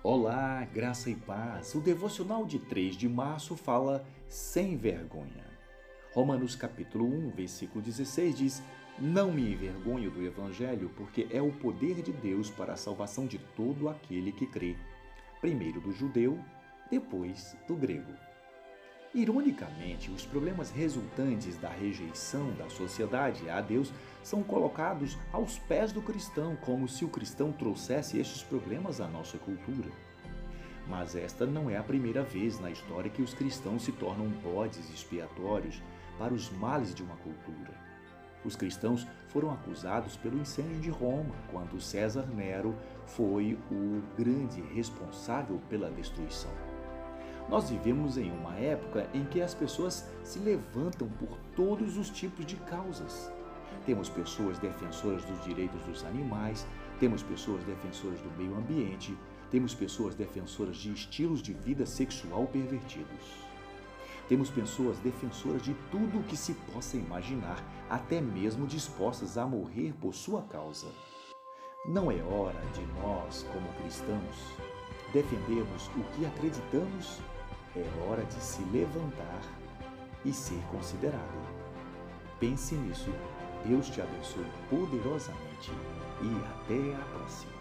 Olá, graça e paz. O devocional de 3 de março fala sem vergonha. Romanos capítulo 1, versículo 16 diz: Não me envergonho do evangelho, porque é o poder de Deus para a salvação de todo aquele que crê. Primeiro do judeu, depois do grego. Ironicamente, os problemas resultantes da rejeição da sociedade a Deus são colocados aos pés do cristão, como se o cristão trouxesse estes problemas à nossa cultura. Mas esta não é a primeira vez na história que os cristãos se tornam bodes expiatórios para os males de uma cultura. Os cristãos foram acusados pelo incêndio de Roma, quando César Nero foi o grande responsável pela destruição. Nós vivemos em uma época em que as pessoas se levantam por todos os tipos de causas. Temos pessoas defensoras dos direitos dos animais, temos pessoas defensoras do meio ambiente, temos pessoas defensoras de estilos de vida sexual pervertidos. Temos pessoas defensoras de tudo o que se possa imaginar, até mesmo dispostas a morrer por sua causa. Não é hora de nós, como cristãos, defendermos o que acreditamos é hora de se levantar e ser considerado. Pense nisso. Deus te abençoe poderosamente e até a próxima.